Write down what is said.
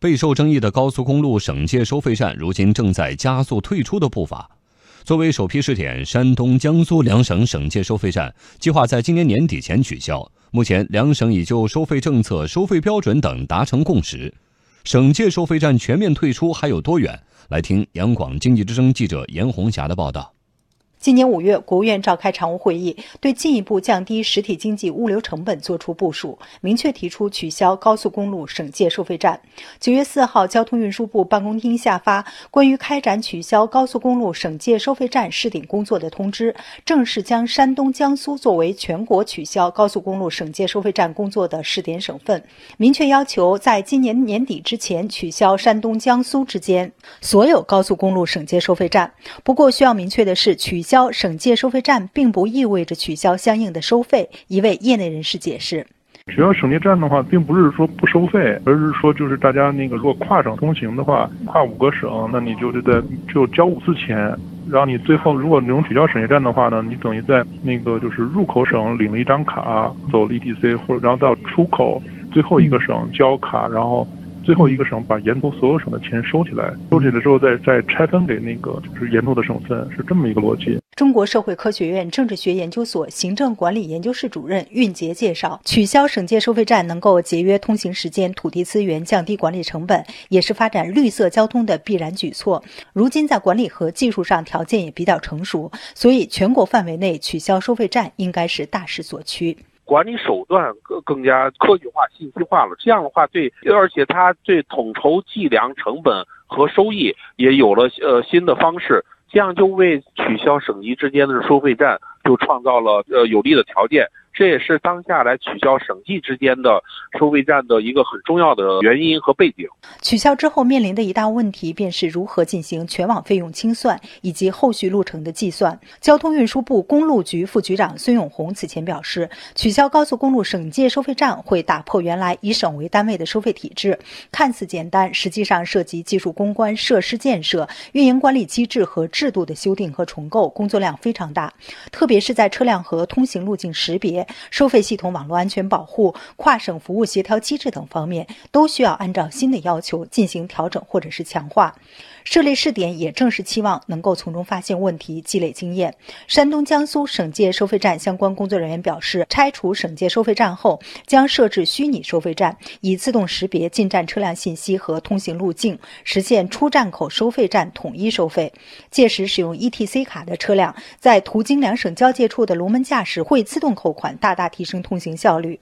备受争议的高速公路省界收费站，如今正在加速退出的步伐。作为首批试点，山东、江苏两省省界收费站计划在今年年底前取消。目前，两省已就收费政策、收费标准等达成共识。省界收费站全面退出还有多远？来听央广经济之声记者严红霞的报道。今年五月，国务院召开常务会议，对进一步降低实体经济物流成本作出部署，明确提出取消高速公路省界收费站。九月四号，交通运输部办公厅下发关于开展取消高速公路省界收费站试点工作的通知，正式将山东、江苏作为全国取消高速公路省界收费站工作的试点省份，明确要求在今年年底之前取消山东、江苏之间所有高速公路省界收费站。不过，需要明确的是，取消省界收费站并不意味着取消相应的收费。一位业内人士解释：“取消省界站的话，并不是说不收费，而是说就是大家那个如果跨省通行的话，跨五个省，那你就得在就交五次钱。然后你最后如果能取消省界站的话呢，你等于在那个就是入口省领了一张卡，走了 ETC 或者然后到出口最后一个省交卡，然后。”最后一个省把沿途所有省的钱收起来，收起来之后再再拆分给那个就是沿途的省份，是这么一个逻辑。中国社会科学院政治学研究所行政管理研究室主任运杰介绍，取消省界收费站能够节约通行时间、土地资源，降低管理成本，也是发展绿色交通的必然举措。如今在管理和技术上条件也比较成熟，所以全国范围内取消收费站应该是大势所趋。管理手段更更加科学化、信息化了，这样的话对，而且它对统筹计量成本和收益也有了呃新的方式，这样就为取消省级之间的收费站就创造了呃有利的条件。这也是当下来取消省际之间的收费站的一个很重要的原因和背景。取消之后面临的一大问题便是如何进行全网费用清算以及后续路程的计算。交通运输部公路局副局长孙永红此前表示，取消高速公路省界收费站会打破原来以省为单位的收费体制，看似简单，实际上涉及技术攻关、设施建设、运营管理机制和制度的修订和重构，工作量非常大，特别是在车辆和通行路径识别。收费系统网络安全保护、跨省服务协调机制等方面，都需要按照新的要求进行调整或者是强化。设立试点也正是期望能够从中发现问题、积累经验。山东、江苏省界收费站相关工作人员表示，拆除省界收费站后，将设置虚拟收费站，以自动识别进站车辆信息和通行路径，实现出站口收费站统一收费。届时，使用 ETC 卡的车辆在途经两省交界处的龙门架时，会自动扣款，大大提升通行效率。